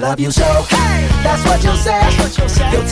love you so. Hey, that's what you'll say. That's what you'll say. You'll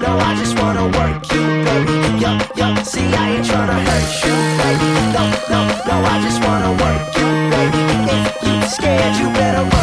No, I just wanna work you, baby. Yo, yo, see, I ain't tryna hurt you, baby. No, no, no, I just wanna work you, baby. If you scared, you better work.